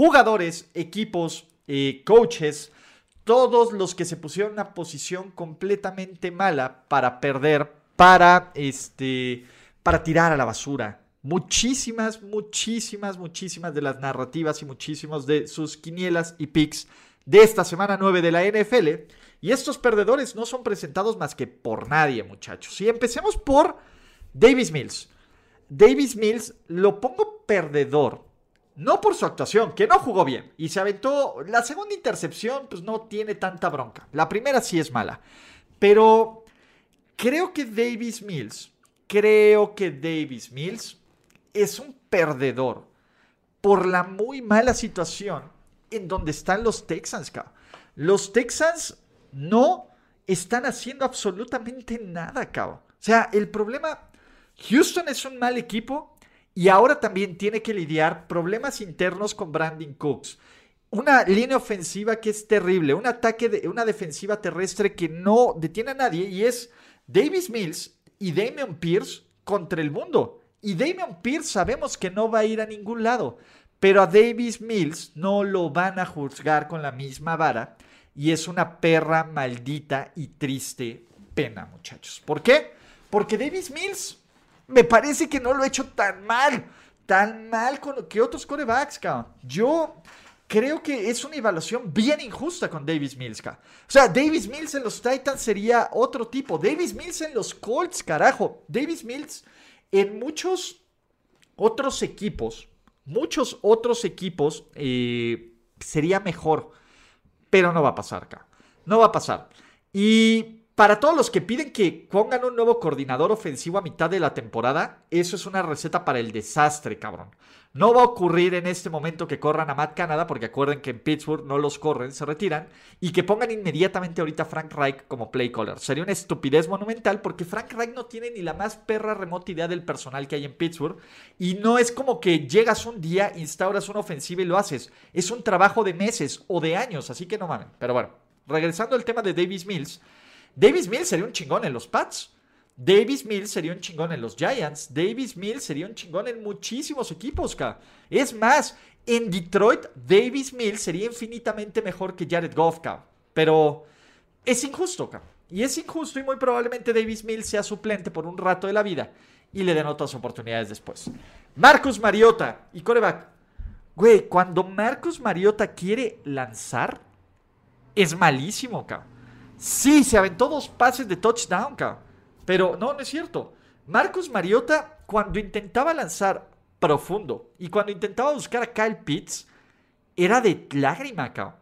Jugadores, equipos, eh, coaches, todos los que se pusieron una posición completamente mala para perder, para este, para tirar a la basura. Muchísimas, muchísimas, muchísimas de las narrativas y muchísimos de sus quinielas y picks de esta semana 9 de la NFL. Y estos perdedores no son presentados más que por nadie, muchachos. Y empecemos por Davis Mills. Davis Mills lo pongo perdedor no por su actuación, que no jugó bien. Y se aventó. La segunda intercepción, pues no tiene tanta bronca. La primera sí es mala. Pero creo que Davis Mills, creo que Davis Mills es un perdedor por la muy mala situación en donde están los Texans, cabrón. Los Texans no están haciendo absolutamente nada, cabrón. O sea, el problema. Houston es un mal equipo y ahora también tiene que lidiar problemas internos con Brandon Cooks. Una línea ofensiva que es terrible, un ataque de una defensiva terrestre que no detiene a nadie y es Davis Mills y Damian Pierce contra el mundo. Y Damian Pierce sabemos que no va a ir a ningún lado, pero a Davis Mills no lo van a juzgar con la misma vara y es una perra maldita y triste pena, muchachos. ¿Por qué? Porque Davis Mills me parece que no lo he hecho tan mal, tan mal con, que otros corebacks, cabrón. Yo creo que es una evaluación bien injusta con Davis Mills, cabrón. O sea, Davis Mills en los Titans sería otro tipo. Davis Mills en los Colts, carajo. Davis Mills en muchos otros equipos, muchos otros equipos eh, sería mejor. Pero no va a pasar, cabrón. No va a pasar. Y para todos los que piden que pongan un nuevo coordinador ofensivo a mitad de la temporada, eso es una receta para el desastre, cabrón. No va a ocurrir en este momento que corran a Matt Canada, porque acuerden que en Pittsburgh no los corren, se retiran, y que pongan inmediatamente ahorita a Frank Reich como play caller. Sería una estupidez monumental porque Frank Reich no tiene ni la más perra remota idea del personal que hay en Pittsburgh, y no es como que llegas un día, instauras una ofensiva y lo haces. Es un trabajo de meses o de años, así que no mames. Pero bueno, regresando al tema de Davis Mills. Davis Mills sería un chingón en los Pats. Davis Mills sería un chingón en los Giants. Davis Mills sería un chingón en muchísimos equipos, ca. Es más, en Detroit, Davis Mills sería infinitamente mejor que Jared Goff, ca. Pero es injusto, ca. Y es injusto y muy probablemente Davis Mills sea suplente por un rato de la vida y le den otras oportunidades después. Marcus Mariota y coreback. Güey, cuando Marcus Mariota quiere lanzar, es malísimo, cabrón. Sí, se aventó dos pases de touchdown, cabrón. Pero no, no es cierto. Marcus Mariota, cuando intentaba lanzar profundo y cuando intentaba buscar a Kyle Pitts, era de lágrima, cabrón.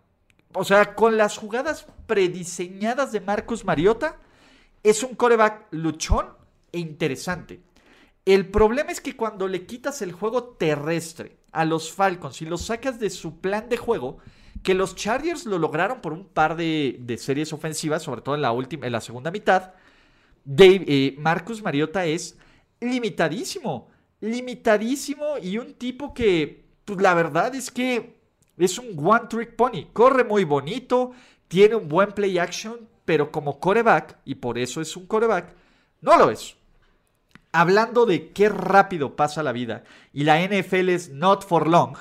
O sea, con las jugadas prediseñadas de Marcus Mariota, es un coreback luchón e interesante. El problema es que cuando le quitas el juego terrestre a los Falcons y los sacas de su plan de juego, que los Chargers lo lograron por un par de, series ofensivas, sobre todo en la, última, en la segunda mitad. Dave, eh, Marcus Mariota es limitadísimo, limitadísimo y un tipo que, pues la verdad es que es un one trick pony. Corre muy bonito, tiene un buen play action, pero como coreback, y por eso es un coreback, no lo es. Hablando de qué rápido pasa la vida y la NFL es not for long,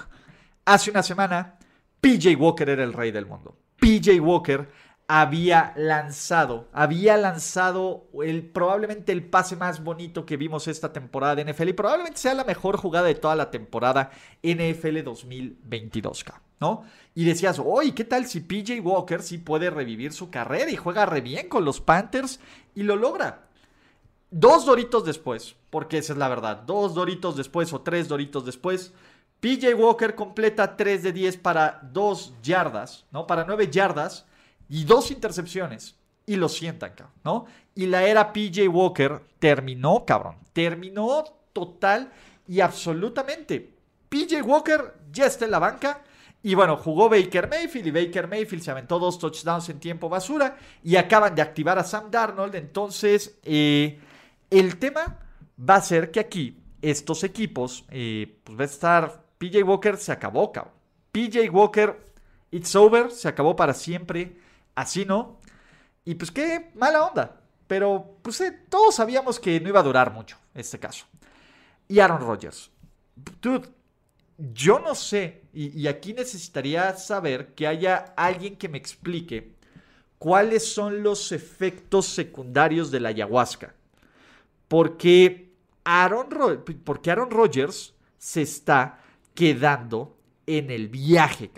hace una semana PJ Walker era el rey del mundo. PJ Walker había lanzado, había lanzado el, probablemente el pase más bonito que vimos esta temporada de NFL y probablemente sea la mejor jugada de toda la temporada NFL 2022, ¿no? Y decías, oye, ¿qué tal si PJ Walker sí puede revivir su carrera y juega re bien con los Panthers y lo logra? Dos doritos después, porque esa es la verdad, dos doritos después o tres doritos después, PJ Walker completa 3 de 10 para 2 yardas, ¿no? Para 9 yardas y 2 intercepciones. Y lo sientan, cabrón, ¿no? Y la era PJ Walker terminó, cabrón. Terminó total y absolutamente. PJ Walker ya está en la banca. Y bueno, jugó Baker Mayfield y Baker Mayfield se aventó dos touchdowns en tiempo basura y acaban de activar a Sam Darnold. Entonces, eh, el tema va a ser que aquí estos equipos, eh, pues va a estar, PJ Walker se acabó, cabrón. PJ Walker, it's over, se acabó para siempre, así no. Y pues qué mala onda. Pero pues eh, todos sabíamos que no iba a durar mucho este caso. Y Aaron Rodgers. Dude, yo no sé, y, aquí necesitaría saber que haya alguien que me explique cuáles son los efectos secundarios de la ayahuasca. Porque Aaron, porque Aaron Rodgers se está quedando en el viaje,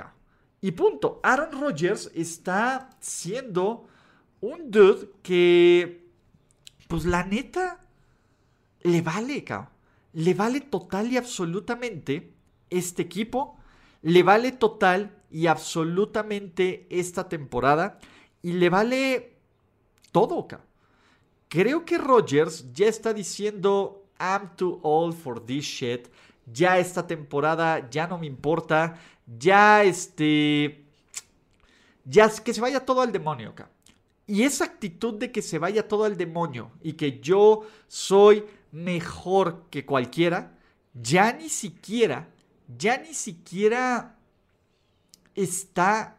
Y punto. Aaron Rodgers está siendo un dude que, pues la neta, le vale, cabrón. Le vale total y absolutamente este equipo. Le vale total y absolutamente esta temporada. Y le vale todo, cabrón. Creo que Rogers ya está diciendo, I'm too old for this shit. Ya esta temporada ya no me importa. Ya este... Ya que se vaya todo al demonio, cabrón. Y esa actitud de que se vaya todo al demonio y que yo soy mejor que cualquiera, ya ni siquiera, ya ni siquiera está...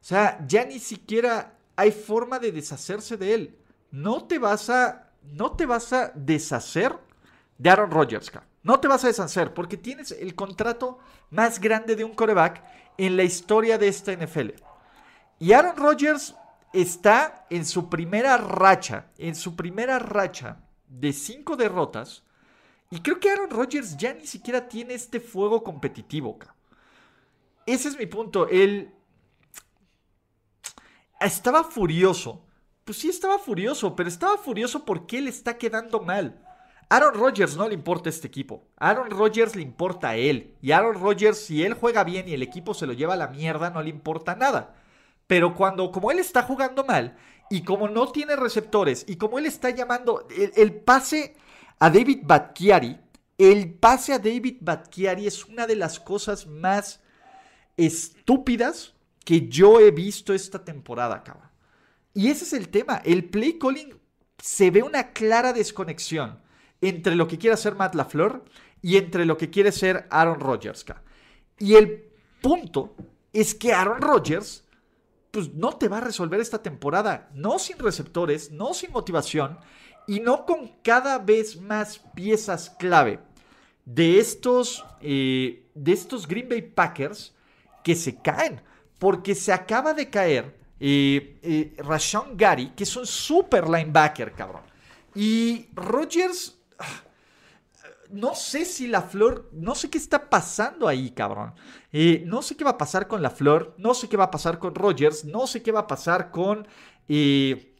O sea, ya ni siquiera hay forma de deshacerse de él. No te vas a, no te vas a deshacer de Aaron Rodgers, no te vas a deshacer porque tienes el contrato más grande de un coreback en la historia de esta NFL. Y Aaron Rodgers está en su primera racha, en su primera racha de cinco derrotas. Y creo que Aaron Rodgers ya ni siquiera tiene este fuego competitivo. Ese es mi punto. Él estaba furioso. Pues sí, estaba furioso, pero estaba furioso porque él está quedando mal. Aaron Rodgers no le importa este equipo. Aaron Rodgers le importa a él. Y Aaron Rodgers, si él juega bien y el equipo se lo lleva a la mierda, no le importa nada. Pero cuando, como él está jugando mal y como no tiene receptores y como él está llamando el, pase a David Batkiari, el pase a David Batkiari es una de las cosas más estúpidas que yo he visto esta temporada, cabrón. Y ese es el tema. El play calling se ve una clara desconexión entre lo que quiere hacer Matt LaFleur y entre lo que quiere ser Aaron Rodgers. Y el punto es que Aaron Rodgers pues no te va a resolver esta temporada. No sin receptores, no sin motivación y no con cada vez más piezas clave de estos, eh, de estos Green Bay Packers que se caen. Porque se acaba de caer eh, eh Gary, que es un super linebacker, cabrón. Y Rogers ah, no sé si la flor, no sé qué está pasando ahí, cabrón. Eh, no sé qué va a pasar con la flor, no sé qué va a pasar con Rogers, no sé qué va a pasar con... Eh,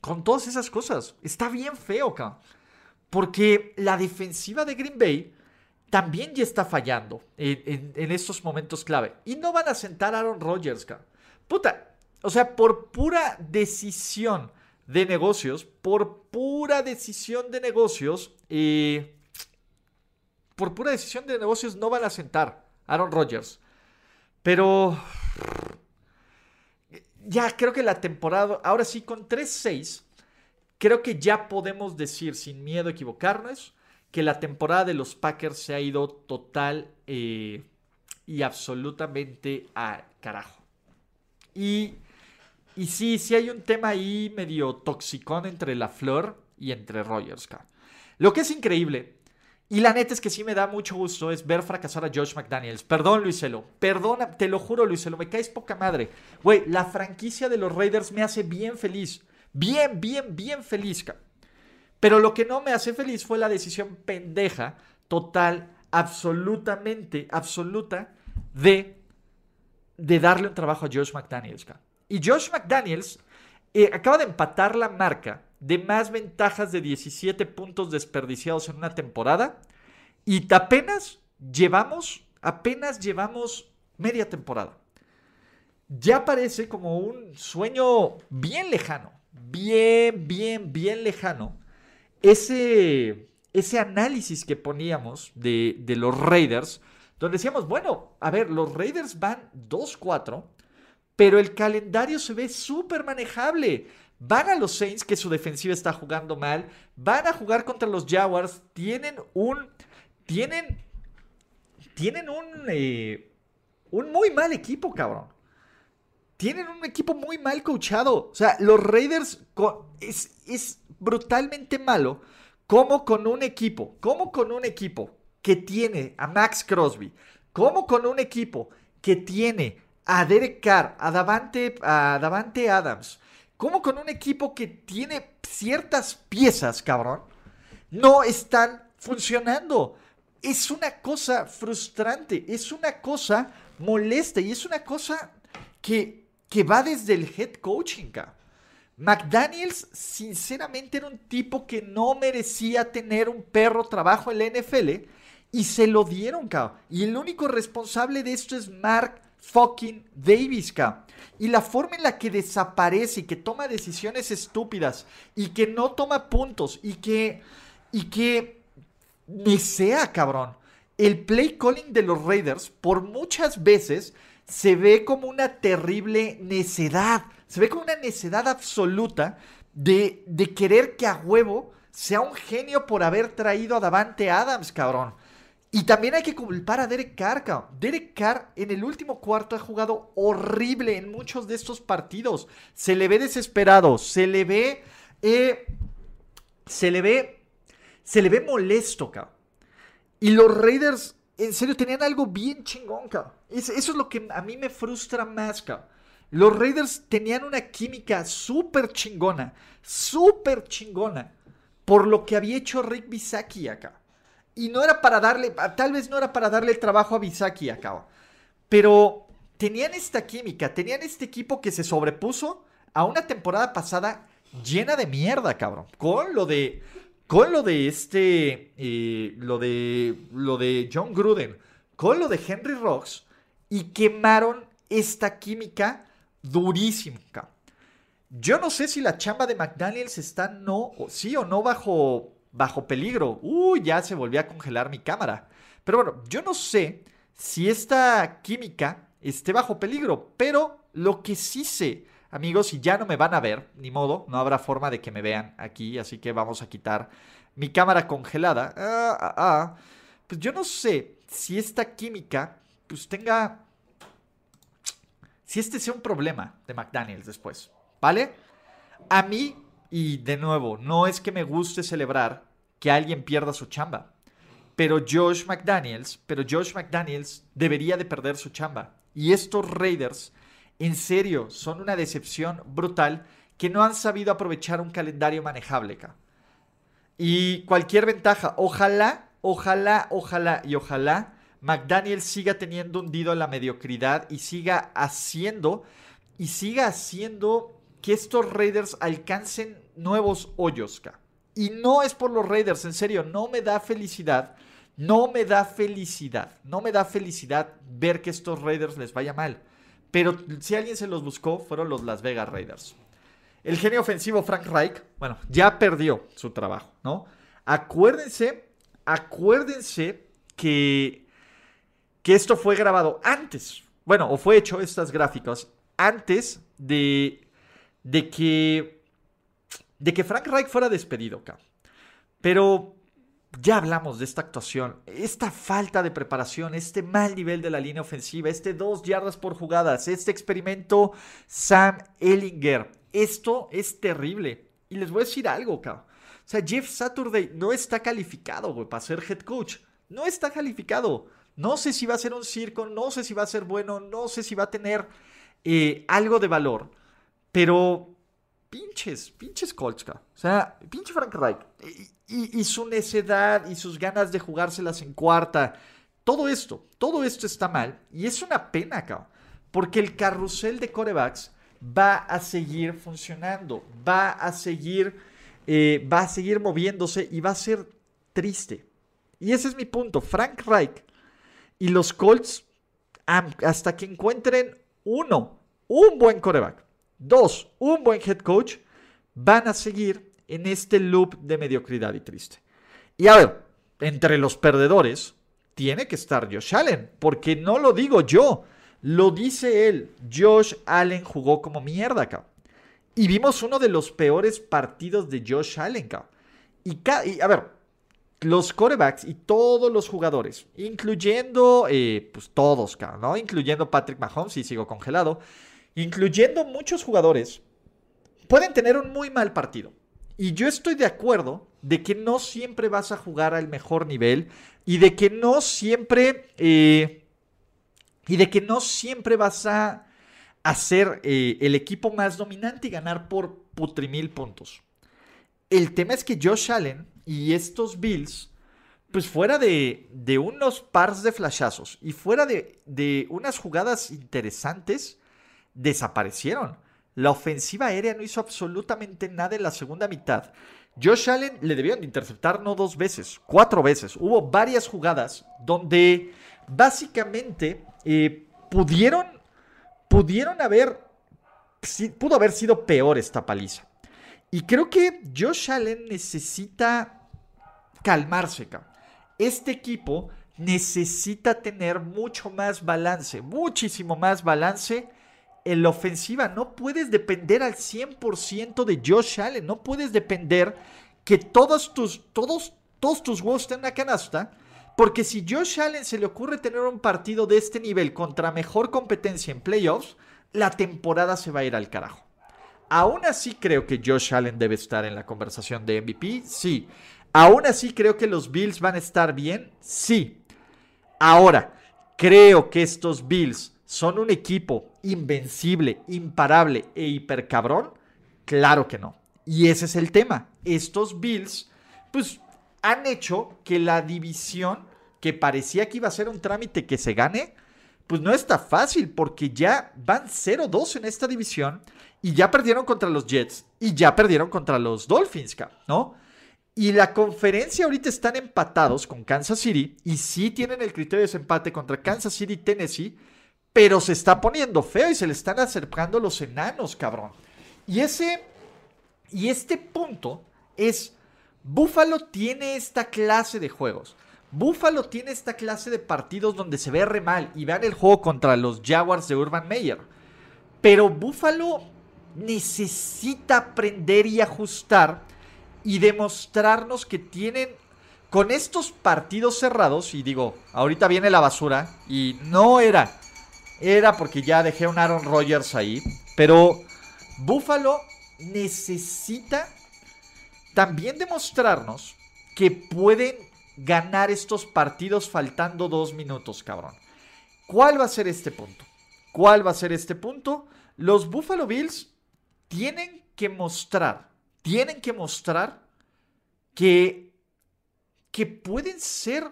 con todas esas cosas. Está bien feo, cabrón. Porque la defensiva de Green Bay también ya está fallando en, estos momentos clave. Y no van a sentar a Aaron Rodgers, cabrón. Puta, o sea, por pura decisión de negocios, por pura decisión de negocios, y por pura decisión de negocios no van a sentar Aaron Rodgers. Pero ya creo que la temporada, ahora sí, con 3-6, creo que ya podemos decir sin miedo a equivocarnos que la temporada de los Packers se ha ido total eh, y absolutamente a carajo. Y y sí, sí hay un tema ahí medio toxicón entre la Flor y entre Rogers, Lo que es increíble, y la neta es que sí me da mucho gusto, es ver fracasar a Josh McDaniels. Perdón, Luiselo. Perdona, te lo juro, Luiselo. Me caes poca madre. Güey, la franquicia de los Raiders me hace bien feliz. Bien, bien, bien feliz, Pero lo que no me hace feliz fue la decisión pendeja, total, absolutamente, absoluta, de, de darle un trabajo a Josh McDaniels, y Josh McDaniels eh, acaba de empatar la marca de más ventajas de 17 puntos desperdiciados en una temporada. Y apenas llevamos, apenas llevamos media temporada. Ya parece como un sueño bien lejano, bien, bien, bien lejano. Ese, ese análisis que poníamos de, de los Raiders, donde decíamos, bueno, a ver, los Raiders van 2-4, pero el calendario se ve súper manejable. Van a los Saints, que su defensiva está jugando mal. Van a jugar contra los Jaguars. Tienen un. Tienen. Tienen un. Eh, un muy mal equipo, cabrón. Tienen un equipo muy mal coachado. O sea, los Raiders es, es brutalmente malo. Como con un equipo. Como con un equipo que tiene a Max Crosby. Como con un equipo que tiene a Derek Carr, a Davante, a Davante Adams, como con un equipo que tiene ciertas piezas, cabrón, no están funcionando. Es una cosa frustrante, es una cosa molesta y es una cosa que, que va desde el head coaching, cabrón. McDaniels, sinceramente, era un tipo que no merecía tener un perro trabajo en la NFL y se lo dieron, cabrón. Y el único responsable de esto es Mark fucking Davis, Y la forma en la que desaparece y que toma decisiones estúpidas y que no toma puntos y que. y que. ni sea, cabrón. El play calling de los Raiders, por muchas veces, se ve como una terrible necedad. Se ve como una necedad absoluta de, de querer que a huevo sea un genio por haber traído a Davante Adams, cabrón. Y también hay que culpar a Derek Carr. Derek Carr en el último cuarto ha jugado horrible en muchos de estos partidos. Se le ve desesperado, se le ve... Eh, se le ve... Se le ve molesto, cabrón. Y los Raiders, en serio, tenían algo bien chingón, cabrón. Eso es lo que a mí me frustra más, cabrón. Los Raiders tenían una química súper chingona, súper chingona, por lo que había hecho Rick Bisaki acá. Y no era para darle, tal vez no era para darle el trabajo a Bisaki acá. Pero tenían esta química, tenían este equipo que se sobrepuso a una temporada pasada llena de mierda, cabrón. Con lo de, con lo de este, eh, lo de, lo de John Gruden, con lo de Henry Rocks y quemaron esta química durísimo, cabrón. Yo no sé si la chamba de McDaniels está no, sí o no bajo bajo peligro. Uy, ya se volvió a congelar mi cámara. Pero bueno, yo no sé si esta química esté bajo peligro, pero lo que sí sé, amigos, y ya no me van a ver, ni modo, no habrá forma de que me vean aquí, así que vamos a quitar mi cámara congelada. Ah, ah, ah. Pues yo no sé si esta química, pues tenga, si este sea un problema de McDaniels después, ¿vale? A mí y de nuevo, no es que me guste celebrar que alguien pierda su chamba. Pero Josh McDaniels, pero Josh McDaniels debería de perder su chamba. Y estos Raiders, en serio, son una decepción brutal que no han sabido aprovechar un calendario manejable. Y cualquier ventaja, ojalá, ojalá, ojalá y ojalá McDaniels siga teniendo hundido la mediocridad y siga haciendo y siga haciendo que estos Raiders alcancen nuevos hoyos, Y no es por los Raiders, en serio, no me da felicidad. No me da felicidad. No me da felicidad ver que estos Raiders les vaya mal. Pero si alguien se los buscó, fueron los Las Vegas Raiders. El genio ofensivo Frank Reich, bueno, ya perdió su trabajo, ¿no? Acuérdense, acuérdense que, que esto fue grabado antes, bueno, o fue hecho estas gráficas antes de de que, de que Frank Reich fuera despedido, Pero ya hablamos de esta actuación, esta falta de preparación, este mal nivel de la línea ofensiva, este dos yardas por jugadas, este experimento Sam Ellinger. Esto es terrible. Y les voy a decir algo, cabrón. O sea, Jeff Saturday no está calificado, para ser head coach. No está calificado. No sé si va a ser un circo, no sé si va a ser bueno, no sé si va a tener eh, algo de valor. Pero pinches, pinches Colts, O sea, pinche Frank Reich. Y, su necedad y sus ganas de jugárselas en cuarta. Todo esto, todo esto está mal. Y es una pena, cabrón. Porque el carrusel de corebacks va a seguir funcionando. Va a seguir, eh, va a seguir moviéndose y va a ser triste. Y ese es mi punto. Frank Reich y los Colts, hasta que encuentren uno, un buen coreback Dos, un buen head coach van a seguir en este loop de mediocridad y triste. Y a ver, entre los perdedores tiene que estar Josh Allen, porque no lo digo yo, lo dice él. Josh Allen jugó como mierda, acá. Y vimos uno de los peores partidos de Josh Allen, Y, y a ver, los corebacks y todos los jugadores, incluyendo, eh, pues todos, ¿no? Incluyendo Patrick Mahomes, y sigo congelado, incluyendo muchos jugadores, pueden tener un muy mal partido. Y yo estoy de acuerdo de que no siempre vas a jugar al mejor nivel y de que no siempre, eh, y de que no siempre vas a hacer eh, el equipo más dominante y ganar por putrimil puntos. El tema es que Josh Allen y estos Bills, pues fuera de, unos pars de flashazos y fuera de unas jugadas interesantes, desaparecieron. La ofensiva aérea no hizo absolutamente nada en la segunda mitad. Josh Allen le debieron de interceptar no dos veces, cuatro veces. Hubo varias jugadas donde básicamente eh, pudieron, pudieron haber, pudo haber sido peor esta paliza. Y creo que Josh Allen necesita calmarse, Este equipo necesita tener mucho más balance, muchísimo más balance en la ofensiva. No puedes depender al 100% de Josh Allen. No puedes depender que todos tus, todos, todos tus huevos estén en la canasta. Porque si Josh Allen se le ocurre tener un partido de este nivel contra mejor competencia en playoffs, la temporada se va a ir al carajo. Aún así creo que Josh Allen debe estar en la conversación de MVP, sí. Aún así creo que los Bills van a estar bien, sí. Ahora, creo que estos Bills son un equipo invencible, imparable e hipercabrón. Claro que no. Y ese es el tema. Estos Bills, pues, han hecho que la división, que parecía que iba a ser un trámite que se gane, pues no está fácil, porque ya van 0-2 en esta división y ya perdieron contra los Jets y ya perdieron contra los Dolphins, ¿no? Y la conferencia ahorita están empatados con Kansas City y sí tienen el criterio de desempate contra Kansas City y Tennessee, pero se está poniendo feo y se le están acercando los enanos, cabrón. Y ese y este punto es Buffalo tiene esta clase de juegos. Buffalo tiene esta clase de partidos donde se ve re mal y vean el juego contra los Jaguars de Urban Meyer. Pero Buffalo necesita aprender y ajustar y demostrarnos que tienen con estos partidos cerrados, y digo, ahorita viene la basura, y no era, era porque ya dejé un Aaron Rodgers ahí, pero Buffalo necesita también demostrarnos que pueden ganar estos partidos faltando dos minutos, cabrón. ¿Cuál va a ser este punto? ¿Cuál va a ser este punto? Los Buffalo Bills tienen que mostrar, tienen que mostrar que, que pueden ser,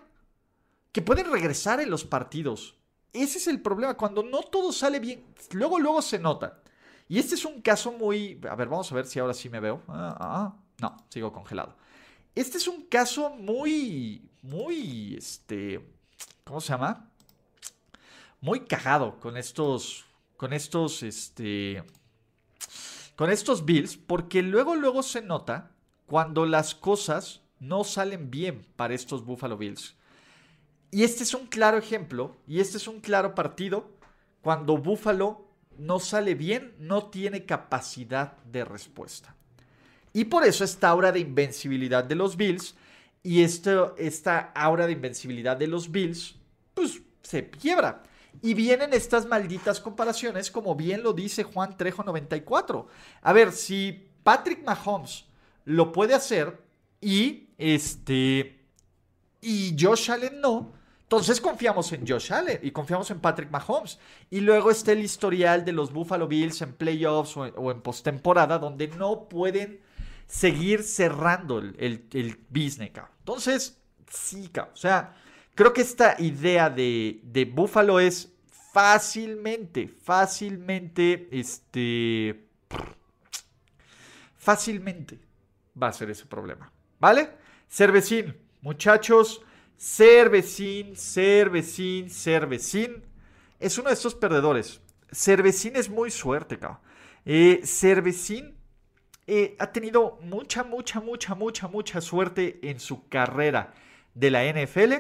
que pueden regresar en los partidos. Ese es el problema, cuando no todo sale bien, luego, luego se nota. Y este es un caso muy, a ver, vamos a ver si ahora sí me veo. Ah, ah, ah. no, sigo congelado. Este es un caso muy, muy, este, ¿cómo se llama? Muy cagado con estos, con estos, este, con estos Bills, porque luego, luego se nota cuando las cosas no salen bien para estos Buffalo Bills. Y este es un claro ejemplo, y este es un claro partido, cuando Buffalo no sale bien, no tiene capacidad de respuesta. Y por eso esta aura de invencibilidad de los Bills y esta aura de invencibilidad de los Bills, pues se quiebra. Y vienen estas malditas comparaciones, como bien lo dice Juan Trejo 94. A ver, si Patrick Mahomes lo puede hacer y este y Josh Allen no, entonces confiamos en Josh Allen y confiamos en Patrick Mahomes. Y luego está el historial de los Buffalo Bills en playoffs o en, postemporada, donde no pueden seguir cerrando el, el, business. Entonces, sí, o sea, Creo que esta idea de, de Buffalo es fácilmente, fácilmente, este, fácilmente va a ser ese problema. ¿Vale? Cervecín, muchachos, Cervecín, Cervecín, Cervecín. Es uno de estos perdedores. Cervecín es muy suerte, cabrón. Eh, Cervecín eh, ha tenido mucha, mucha, mucha, mucha, mucha suerte en su carrera de la NFL.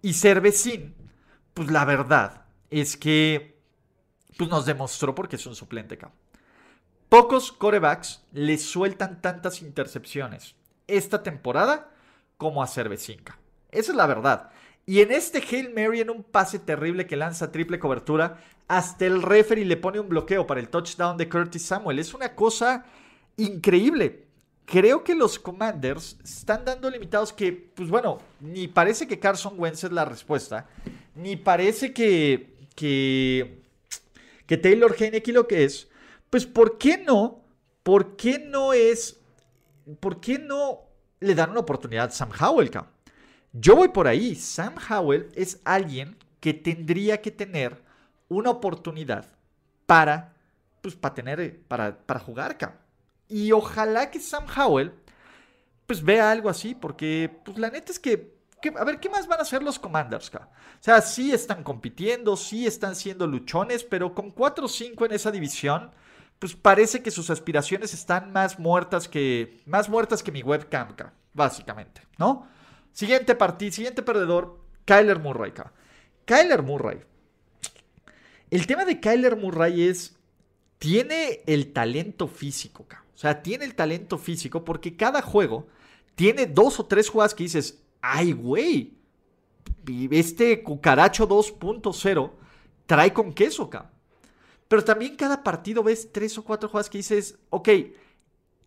Y Cervecín, pues la verdad es que pues nos demostró porque es un suplente, cabrón. Pocos corebacks le sueltan tantas intercepciones esta temporada como a Cervecinca. Esa es la verdad. Y en este Hail Mary, en un pase terrible que lanza triple cobertura, hasta el referee le pone un bloqueo para el touchdown de Curtis Samuel. Es una cosa increíble. Creo que los Commanders están dando limitados que, pues bueno, ni parece que Carson Wentz es la respuesta, ni parece que, que, que Taylor Heineke lo que es. Pues, ¿por qué no? ¿Por qué no es? ¿Por qué no le dan una oportunidad a Sam Howell, Yo voy por ahí. Sam Howell es alguien que tendría que tener una oportunidad para, pues, para tener, para, para jugar, cabrón. Y ojalá que Sam Howell pues vea algo así, porque pues la neta es que, a ver, ¿qué más van a hacer los Commanders? O sea, sí están compitiendo, sí están siendo luchones, pero con 4-5 en esa división, pues parece que sus aspiraciones están más muertas que, más muertas que mi webcam, básicamente, ¿no? Siguiente partido, siguiente perdedor, Kyler Murray. Kyler Murray. El tema de Kyler Murray es, tiene el talento físico. O sea, tiene el talento físico porque cada juego tiene dos o tres jugadas que dices, ay, güey, este cucaracho 2.0 trae con queso, cabrón. Pero también cada partido ves tres o cuatro jugadas que dices, ok,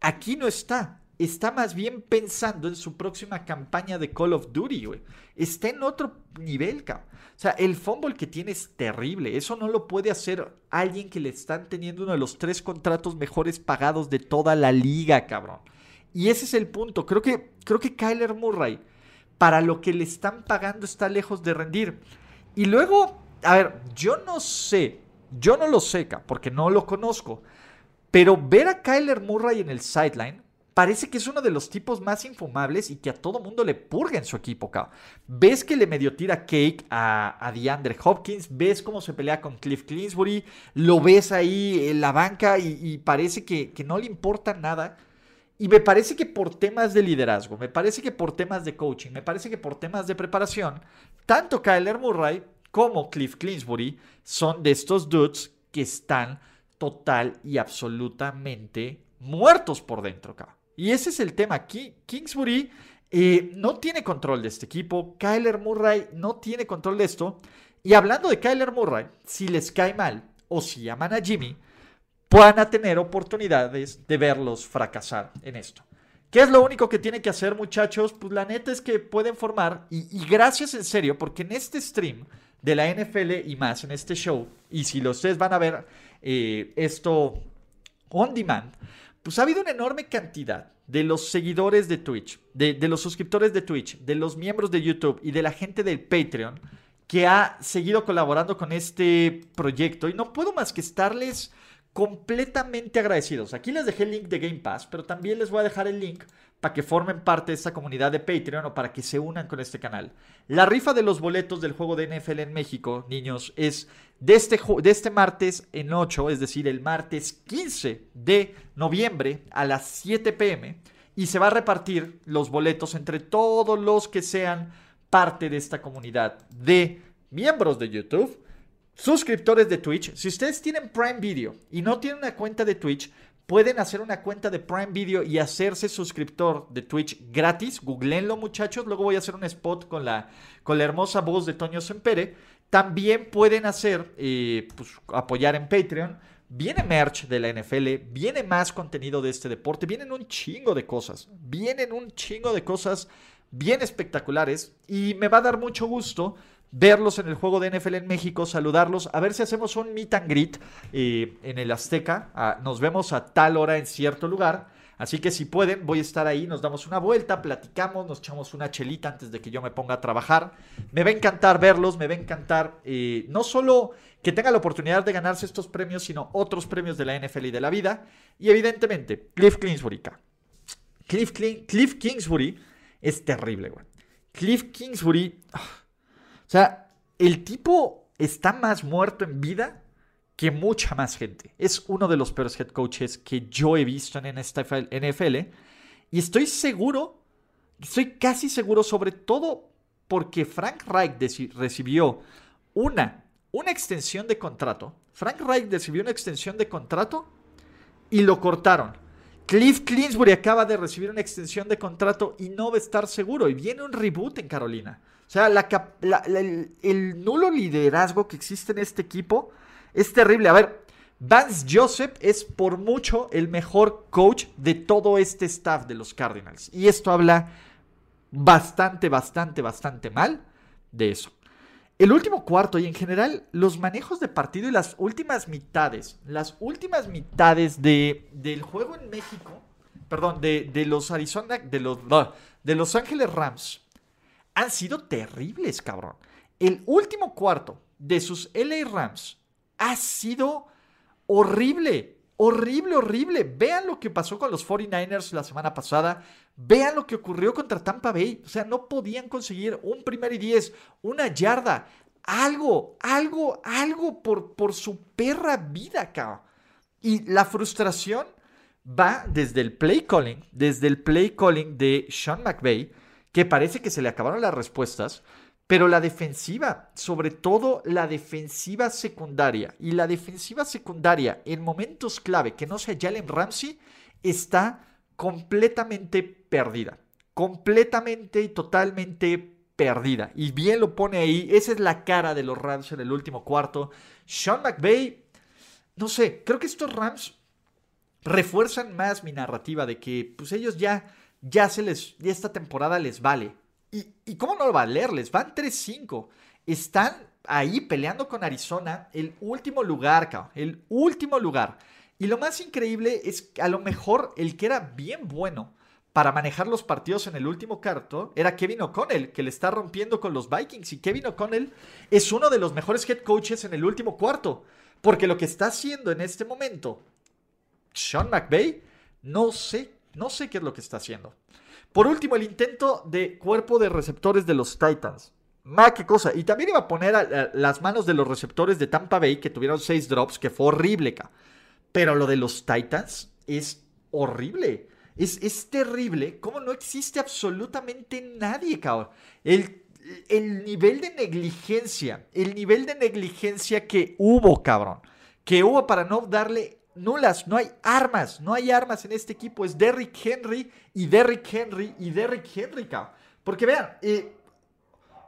aquí no está está más bien pensando en su próxima campaña de Call of Duty, güey. Está en otro nivel, cabrón. O sea, el fumble que tiene es terrible. Eso no lo puede hacer alguien que le están teniendo uno de los tres contratos mejores pagados de toda la liga, cabrón. Y ese es el punto. Creo que, creo que Kyler Murray, para lo que le están pagando, está lejos de rendir. Y luego, a ver, yo no sé, yo no lo sé, porque no lo conozco. Pero ver a Kyler Murray en el sideline parece que es uno de los tipos más infumables y que a todo mundo le purga en su equipo, cabrón. Ves que le medio tira cake a, a DeAndre Hopkins, ves cómo se pelea con Cliff Clinsbury, lo ves ahí en la banca y, parece que, no le importa nada. Y me parece que por temas de liderazgo, me parece que por temas de coaching, me parece que por temas de preparación, tanto Kyler Murray como Cliff Clinsbury son de estos dudes que están total y absolutamente muertos por dentro, cabrón. Y ese es el tema. Kingsbury eh, no tiene control de este equipo. Kyler Murray no tiene control de esto. Y hablando de Kyler Murray, si les cae mal o si llaman a Jimmy, puedan tener oportunidades de verlos fracasar en esto. ¿Qué es lo único que tienen que hacer, muchachos? Pues la neta es que pueden formar, y, gracias en serio, porque en este stream de la NFL y más, en este show, y si ustedes van a ver eh, esto on demand, pues ha habido una enorme cantidad de los seguidores de Twitch, de, los suscriptores de Twitch, de los miembros de YouTube y de la gente del Patreon que ha seguido colaborando con este proyecto y no puedo más que estarles completamente agradecidos. Aquí les dejé el link de Game Pass, pero también les voy a dejar el link para que formen parte de esta comunidad de Patreon o para que se unan con este canal. La rifa de los boletos del juego de NFL en México, niños, es de este, de este martes en 8, es decir, el martes 15 de noviembre a las 7 pm. Y se va a repartir los boletos entre todos los que sean parte de esta comunidad de miembros de YouTube, suscriptores de Twitch. Si ustedes tienen Prime Video y no tienen una cuenta de Twitch, pueden hacer una cuenta de Prime Video y hacerse suscriptor de Twitch gratis. Googleenlo, muchachos. Luego voy a hacer un spot con la, con la hermosa voz de Toño Sempere. También pueden hacer, eh, pues, apoyar en Patreon. Viene merch de la NFL, viene más contenido de este deporte, vienen un chingo de cosas, vienen un chingo de cosas bien espectaculares y me va a dar mucho gusto verlos en el juego de NFL en México, saludarlos, a ver si hacemos un meet and greet eh, en el Azteca. Ah, nos vemos a tal hora en cierto lugar. Así que si pueden, voy a estar ahí, nos damos una vuelta, platicamos, nos echamos una chelita antes de que yo me ponga a trabajar. Me va a encantar verlos, me va a encantar eh, no solo que tenga la oportunidad de ganarse estos premios, sino otros premios de la NFL y de la vida. Y evidentemente, Cliff Kingsbury. Cliff, Cliff Kingsbury es terrible, güey. Cliff Kingsbury... Ah, o sea, el tipo está más muerto en vida que mucha más gente. Es uno de los peores head coaches que yo he visto en esta NFL. Y estoy seguro, estoy casi seguro, sobre todo porque Frank Reich recibió una, una extensión de contrato. Frank Reich recibió una extensión de contrato y lo cortaron. Cliff Clinsbury acaba de recibir una extensión de contrato y no va a estar seguro. Y viene un reboot en Carolina. O sea, el nulo liderazgo que existe en este equipo es terrible. A ver, Vance Joseph es por mucho el mejor coach de todo este staff de los Cardinals. Y esto habla bastante, bastante, bastante mal de eso. El último cuarto y en general los manejos de partido y las últimas mitades, las últimas mitades de, del juego en México, perdón, de, de los Arizona, de los, de los Ángeles Rams, han sido terribles, cabrón. El último cuarto de sus LA Rams ha sido horrible, horrible, horrible. Vean lo que pasó con los 49ers la semana pasada. Vean lo que ocurrió contra Tampa Bay. O sea, no podían conseguir un primer y diez, una yarda, algo, algo, algo por, por su perra vida, cabrón. Y la frustración va desde el play calling, desde el play calling de Sean McVay, que parece que se le acabaron las respuestas. Pero la defensiva, sobre todo la defensiva secundaria y la defensiva secundaria en momentos clave, que no sea Jalen Ramsey, está completamente perdida. Completamente y totalmente perdida. Y bien lo pone ahí. Esa es la cara de los Rams en el último cuarto. Sean McVay, no sé, creo que estos Rams refuerzan más mi narrativa de que pues ellos ya, ya se les, ya esta temporada les vale. ¿Y, cómo no va a valerles? Van 3-5. Están ahí peleando con Arizona el último lugar, cabrón. El último lugar. Y lo más increíble es que a lo mejor el que era bien bueno para manejar los partidos en el último cuarto era Kevin O'Connell, que le está rompiendo con los Vikings. Y Kevin O'Connell es uno de los mejores head coaches en el último cuarto. Porque lo que está haciendo en este momento Sean McVay, no sé, no sé qué es lo que está haciendo. Por último, el intento de cuerpo de receptores de los Titans. Ma, qué cosa. Y también iba a poner las manos de los receptores de Tampa Bay, que tuvieron seis drops, que fue horrible, Pero lo de los Titans es horrible. Es, es terrible. Como no existe absolutamente nadie, cabrón. El, el nivel de negligencia, el nivel de negligencia que hubo, cabrón. Que hubo para no darle nulas, no hay armas, no hay armas en este equipo. Es Derrick Henry y Derrick Henry y Derrick Henry, cabrón. Porque vean, eh,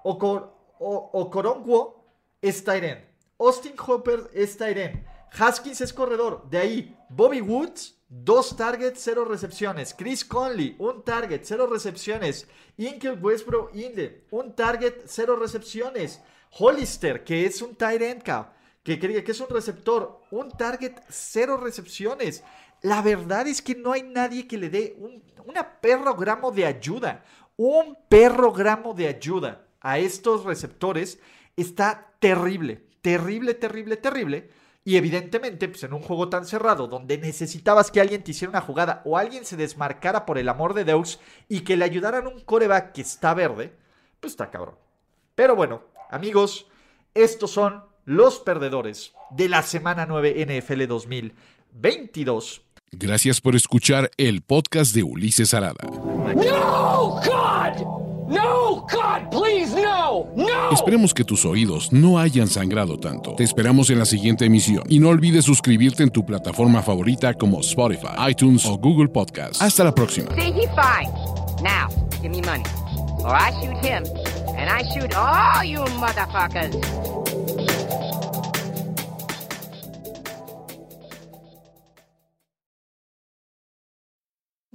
Okoronquo es Tyren, Austin Hopper es Tyren, Haskins es corredor. De ahí, Bobby Woods, dos targets, cero recepciones. Chris Conley, un target, cero recepciones. Inkel Westbrook Inde, un target, cero recepciones. Hollister, que es un end, cabrón que, que es un receptor, un target, cero recepciones. La verdad es que no hay nadie que le dé un una perrogramo de ayuda. Un perrogramo de ayuda a estos receptores está terrible, terrible, terrible, terrible. Y evidentemente, pues en un juego tan cerrado, donde necesitabas que alguien te hiciera una jugada o alguien se desmarcara por el amor de Deus y que le ayudaran un coreback que está verde, pues está cabrón. Pero bueno, amigos, estos son los perdedores de la semana 9 NFL 2022. Gracias por escuchar el podcast de Ulises Arada. No, God! No, God, please, no, no. Esperemos que tus oídos no hayan sangrado tanto. Te esperamos en la siguiente emisión y no olvides suscribirte en tu plataforma favorita como Spotify, iTunes o Google Podcast. Hasta la próxima. Now, give me money, or I shoot him, and I shoot all you motherfuckers.